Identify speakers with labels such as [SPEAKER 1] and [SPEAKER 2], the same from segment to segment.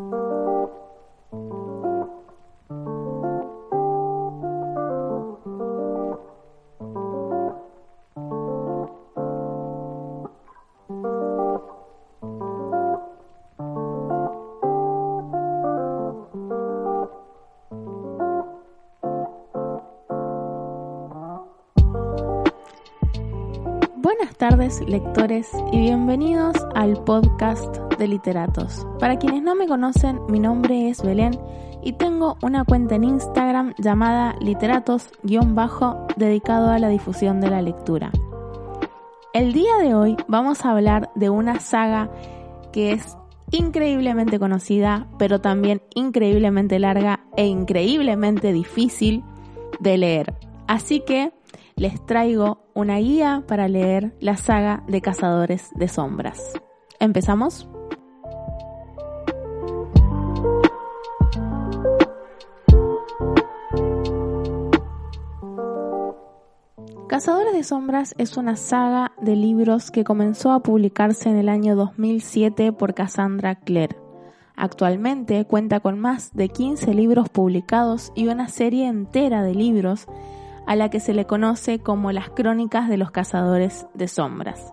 [SPEAKER 1] Thank you. Buenas tardes lectores y bienvenidos al podcast de literatos. Para quienes no me conocen, mi nombre es Belén y tengo una cuenta en Instagram llamada literatos-bajo dedicado a la difusión de la lectura. El día de hoy vamos a hablar de una saga que es increíblemente conocida, pero también increíblemente larga e increíblemente difícil de leer. Así que les traigo una guía para leer la saga de Cazadores de Sombras. ¿Empezamos? Cazadores de Sombras es una saga de libros que comenzó a publicarse en el año 2007 por Cassandra Clare. Actualmente cuenta con más de 15 libros publicados y una serie entera de libros a la que se le conoce como las crónicas de los cazadores de sombras.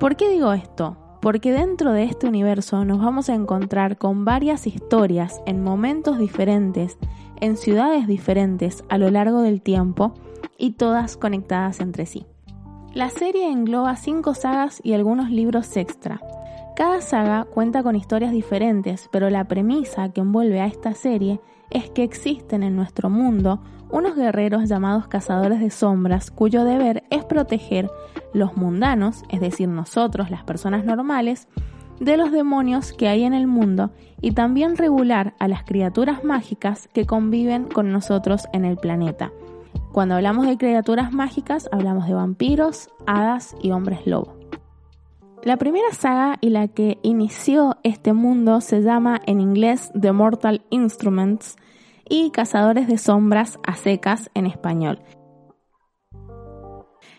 [SPEAKER 1] ¿Por qué digo esto? Porque dentro de este universo nos vamos a encontrar con varias historias en momentos diferentes, en ciudades diferentes a lo largo del tiempo y todas conectadas entre sí. La serie engloba cinco sagas y algunos libros extra. Cada saga cuenta con historias diferentes, pero la premisa que envuelve a esta serie es que existen en nuestro mundo unos guerreros llamados cazadores de sombras cuyo deber es proteger los mundanos, es decir, nosotros, las personas normales, de los demonios que hay en el mundo y también regular a las criaturas mágicas que conviven con nosotros en el planeta. Cuando hablamos de criaturas mágicas, hablamos de vampiros, hadas y hombres lobo. La primera saga y la que inició este mundo se llama en inglés The Mortal Instruments y Cazadores de Sombras a secas en español.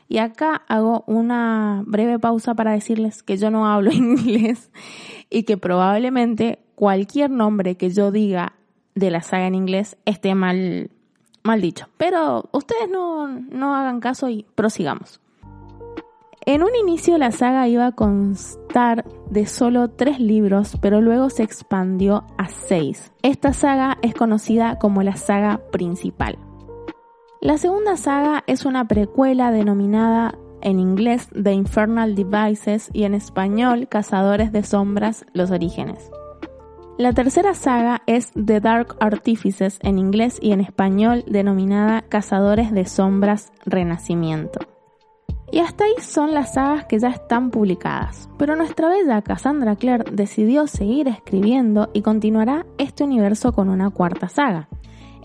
[SPEAKER 1] Y acá hago una breve pausa para decirles que yo no hablo inglés y que probablemente cualquier nombre que yo diga de la saga en inglés esté mal, mal dicho. Pero ustedes no, no hagan caso y prosigamos. En un inicio la saga iba a constar de solo tres libros, pero luego se expandió a seis. Esta saga es conocida como la saga principal. La segunda saga es una precuela denominada en inglés The Infernal Devices y en español Cazadores de Sombras, los orígenes. La tercera saga es The Dark Artifices en inglés y en español denominada Cazadores de Sombras, Renacimiento. Y hasta ahí son las sagas que ya están publicadas. Pero nuestra bella Cassandra Clare decidió seguir escribiendo y continuará este universo con una cuarta saga.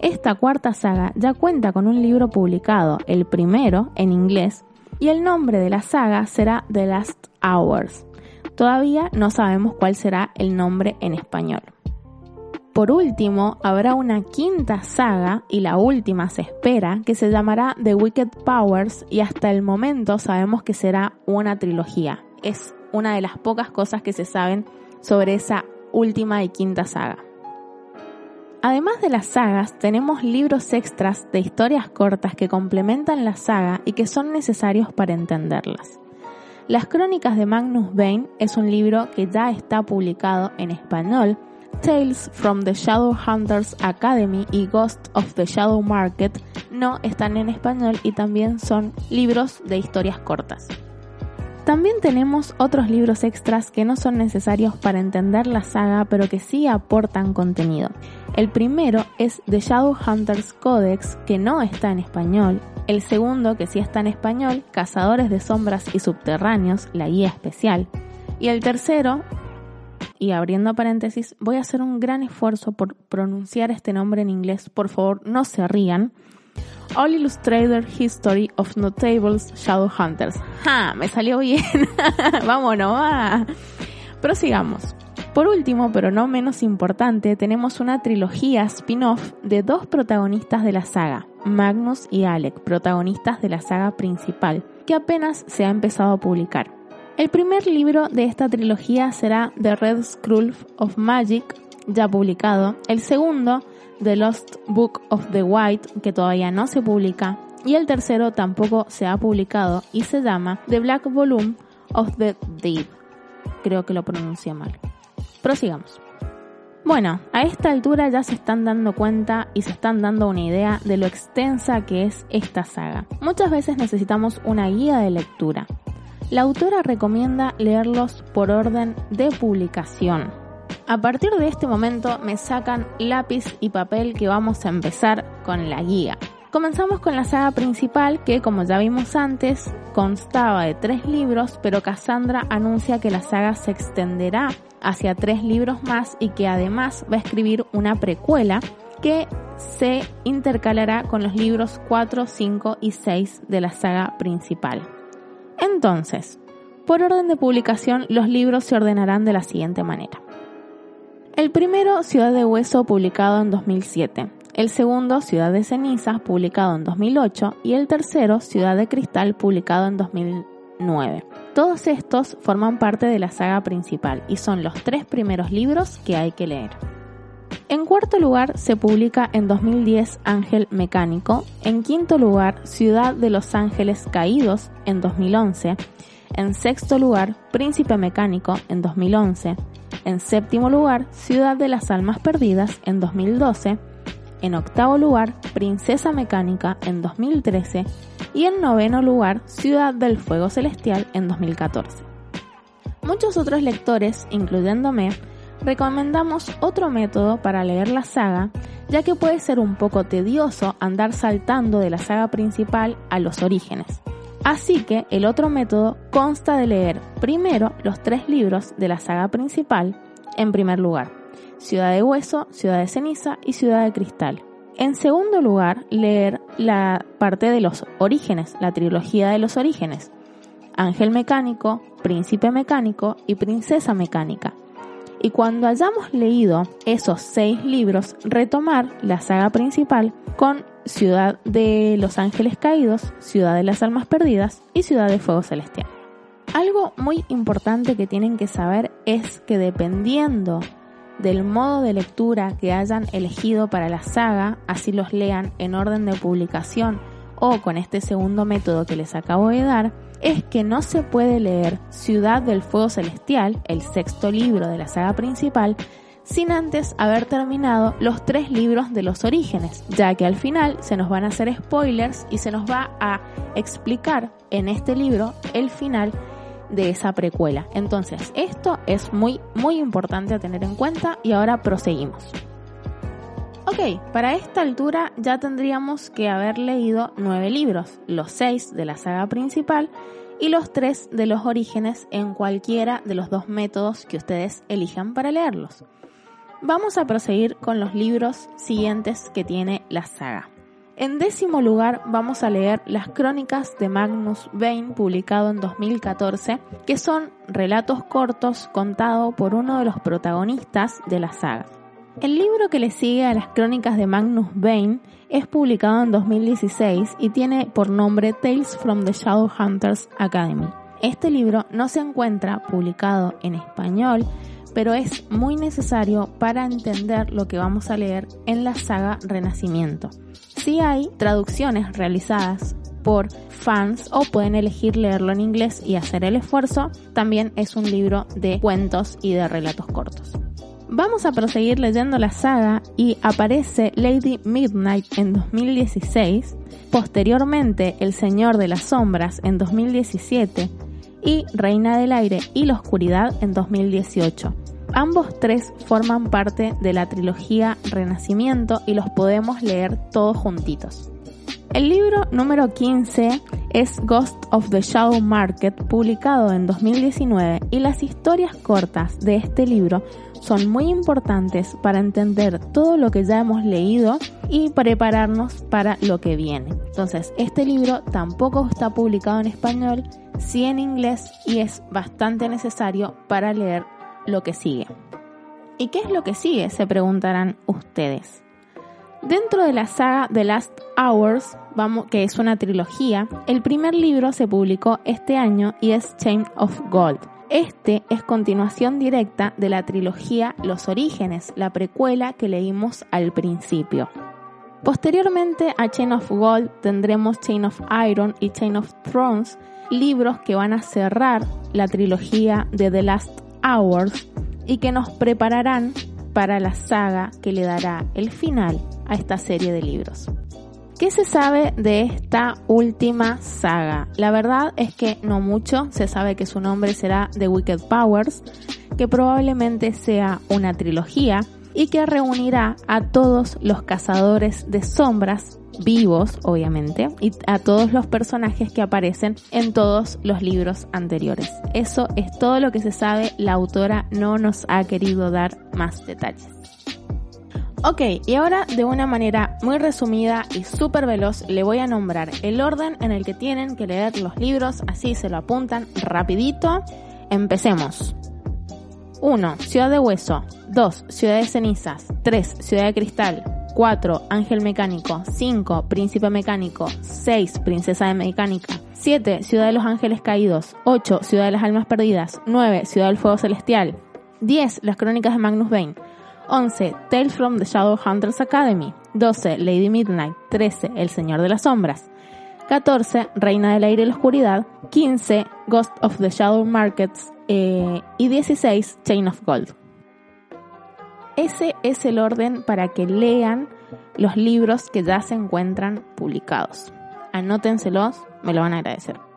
[SPEAKER 1] Esta cuarta saga ya cuenta con un libro publicado, el primero en inglés, y el nombre de la saga será The Last Hours. Todavía no sabemos cuál será el nombre en español. Por último, habrá una quinta saga, y la última se espera, que se llamará The Wicked Powers y hasta el momento sabemos que será una trilogía. Es una de las pocas cosas que se saben sobre esa última y quinta saga. Además de las sagas, tenemos libros extras de historias cortas que complementan la saga y que son necesarios para entenderlas. Las Crónicas de Magnus Bane es un libro que ya está publicado en español Tales from the Shadow Hunters Academy y Ghost of the Shadow Market no están en español y también son libros de historias cortas. También tenemos otros libros extras que no son necesarios para entender la saga, pero que sí aportan contenido. El primero es The Shadow Hunters Codex, que no está en español. El segundo, que sí está en español, Cazadores de Sombras y Subterráneos, la guía especial. Y el tercero, y abriendo paréntesis, voy a hacer un gran esfuerzo por pronunciar este nombre en inglés. Por favor, no se rían. All Illustrated History of Notables Shadowhunters. ¡Ja! Me salió bien. Vámonos, va. Prosigamos. Por último, pero no menos importante, tenemos una trilogía spin-off de dos protagonistas de la saga, Magnus y Alec, protagonistas de la saga principal, que apenas se ha empezado a publicar. El primer libro de esta trilogía será The Red Scroll of Magic, ya publicado, el segundo, The Lost Book of the White, que todavía no se publica, y el tercero tampoco se ha publicado y se llama The Black Volume of the Deep. Creo que lo pronuncié mal. Prosigamos. Bueno, a esta altura ya se están dando cuenta y se están dando una idea de lo extensa que es esta saga. Muchas veces necesitamos una guía de lectura. La autora recomienda leerlos por orden de publicación. A partir de este momento me sacan lápiz y papel que vamos a empezar con la guía. Comenzamos con la saga principal que, como ya vimos antes, constaba de tres libros, pero Cassandra anuncia que la saga se extenderá hacia tres libros más y que además va a escribir una precuela que se intercalará con los libros 4, 5 y 6 de la saga principal. Entonces, por orden de publicación, los libros se ordenarán de la siguiente manera. El primero, Ciudad de Hueso, publicado en 2007 el segundo Ciudad de Cenizas, publicado en 2008, y el tercero Ciudad de Cristal, publicado en 2009. Todos estos forman parte de la saga principal y son los tres primeros libros que hay que leer. En cuarto lugar se publica en 2010 Ángel Mecánico, en quinto lugar Ciudad de los Ángeles Caídos en 2011, en sexto lugar Príncipe Mecánico en 2011, en séptimo lugar Ciudad de las Almas Perdidas en 2012, en octavo lugar, Princesa Mecánica en 2013 y en noveno lugar, Ciudad del Fuego Celestial en 2014. Muchos otros lectores, incluyéndome, recomendamos otro método para leer la saga, ya que puede ser un poco tedioso andar saltando de la saga principal a los orígenes. Así que el otro método consta de leer primero los tres libros de la saga principal en primer lugar Ciudad de Hueso, Ciudad de Ceniza y Ciudad de Cristal. En segundo lugar, leer la parte de los orígenes, la trilogía de los orígenes. Ángel Mecánico, Príncipe Mecánico y Princesa Mecánica. Y cuando hayamos leído esos seis libros, retomar la saga principal con Ciudad de los Ángeles Caídos, Ciudad de las Almas Perdidas y Ciudad de Fuego Celestial. Algo muy importante que tienen que saber es que dependiendo del modo de lectura que hayan elegido para la saga, así los lean en orden de publicación o con este segundo método que les acabo de dar, es que no se puede leer Ciudad del Fuego Celestial, el sexto libro de la saga principal, sin antes haber terminado los tres libros de los orígenes, ya que al final se nos van a hacer spoilers y se nos va a explicar en este libro el final de esa precuela. Entonces, esto es muy, muy importante a tener en cuenta y ahora proseguimos. Ok, para esta altura ya tendríamos que haber leído nueve libros, los seis de la saga principal y los tres de los orígenes en cualquiera de los dos métodos que ustedes elijan para leerlos. Vamos a proseguir con los libros siguientes que tiene la saga. En décimo lugar vamos a leer Las Crónicas de Magnus Bain, publicado en 2014, que son relatos cortos contados por uno de los protagonistas de la saga. El libro que le sigue a las Crónicas de Magnus Bain es publicado en 2016 y tiene por nombre Tales from the Shadowhunters Academy. Este libro no se encuentra publicado en español, pero es muy necesario para entender lo que vamos a leer en la saga Renacimiento. Si hay traducciones realizadas por fans o pueden elegir leerlo en inglés y hacer el esfuerzo, también es un libro de cuentos y de relatos cortos. Vamos a proseguir leyendo la saga y aparece Lady Midnight en 2016, posteriormente El Señor de las Sombras en 2017, y Reina del Aire y la Oscuridad en 2018. Ambos tres forman parte de la trilogía Renacimiento y los podemos leer todos juntitos. El libro número 15 es Ghost of the Shadow Market, publicado en 2019, y las historias cortas de este libro son muy importantes para entender todo lo que ya hemos leído y prepararnos para lo que viene. Entonces, este libro tampoco está publicado en español, sí en inglés y es bastante necesario para leer lo que sigue. ¿Y qué es lo que sigue? Se preguntarán ustedes. Dentro de la saga The Last Hours, vamos, que es una trilogía, el primer libro se publicó este año y es Chain of Gold. Este es continuación directa de la trilogía Los Orígenes, la precuela que leímos al principio. Posteriormente a Chain of Gold tendremos Chain of Iron y Chain of Thrones, libros que van a cerrar la trilogía de The Last Hours y que nos prepararán para la saga que le dará el final a esta serie de libros. ¿Qué se sabe de esta última saga? La verdad es que no mucho, se sabe que su nombre será The Wicked Powers, que probablemente sea una trilogía y que reunirá a todos los cazadores de sombras vivos, obviamente, y a todos los personajes que aparecen en todos los libros anteriores. Eso es todo lo que se sabe, la autora no nos ha querido dar más detalles. Ok, y ahora de una manera muy resumida y súper veloz le voy a nombrar el orden en el que tienen que leer los libros, así se lo apuntan rapidito. Empecemos. 1. Ciudad de Hueso. 2. Ciudad de Cenizas. 3. Ciudad de Cristal. 4. Ángel Mecánico. 5. Príncipe Mecánico. 6. Princesa de Mecánica. 7. Ciudad de los Ángeles Caídos. 8. Ciudad de las Almas Perdidas. 9. Ciudad del Fuego Celestial. 10. Las Crónicas de Magnus Bane. 11. Tales from the Shadowhunters Academy. 12. Lady Midnight. 13. El Señor de las Sombras. 14. Reina del Aire y la Oscuridad. 15. Ghost of the Shadow Markets. Eh, y 16. Chain of Gold. Ese es el orden para que lean los libros que ya se encuentran publicados. Anótenselos, me lo van a agradecer.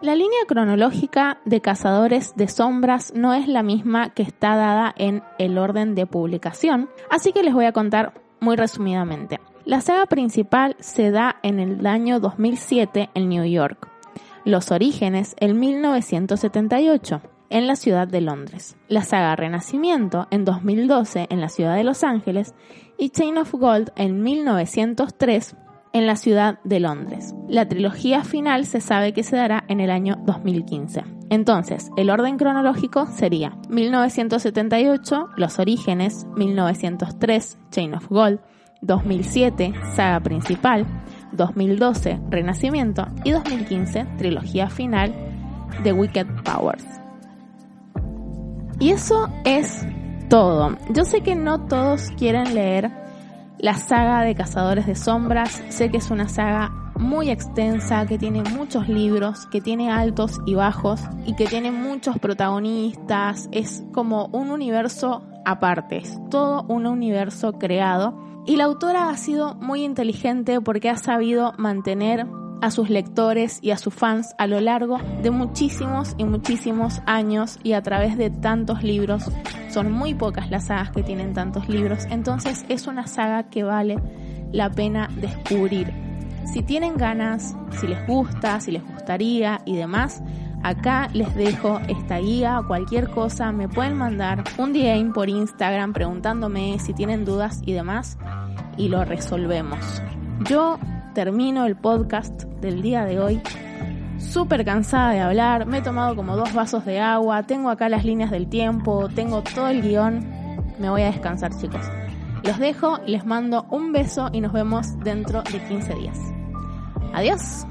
[SPEAKER 1] La línea cronológica de Cazadores de Sombras no es la misma que está dada en el orden de publicación, así que les voy a contar muy resumidamente. La saga principal se da en el año 2007 en New York, los orígenes en 1978 en la ciudad de Londres, la saga Renacimiento en 2012 en la ciudad de Los Ángeles. Y Chain of Gold en 1903 en la ciudad de Londres. La trilogía final se sabe que se dará en el año 2015. Entonces, el orden cronológico sería 1978, Los Orígenes, 1903, Chain of Gold, 2007, Saga Principal, 2012, Renacimiento y 2015, Trilogía Final de Wicked Powers. Y eso es todo. Yo sé que no todos quieren leer la saga de Cazadores de Sombras. Sé que es una saga muy extensa, que tiene muchos libros, que tiene altos y bajos y que tiene muchos protagonistas. Es como un universo aparte, es todo un universo creado. Y la autora ha sido muy inteligente porque ha sabido mantener a sus lectores y a sus fans a lo largo de muchísimos y muchísimos años y a través de tantos libros. Son muy pocas las sagas que tienen tantos libros, entonces es una saga que vale la pena descubrir. Si tienen ganas, si les gusta, si les gustaría y demás, acá les dejo esta guía, cualquier cosa, me pueden mandar un DM por Instagram preguntándome si tienen dudas y demás y lo resolvemos. Yo termino el podcast del día de hoy. Súper cansada de hablar, me he tomado como dos vasos de agua, tengo acá las líneas del tiempo, tengo todo el guion. Me voy a descansar chicos. Los dejo, les mando un beso y nos vemos dentro de 15 días. Adiós.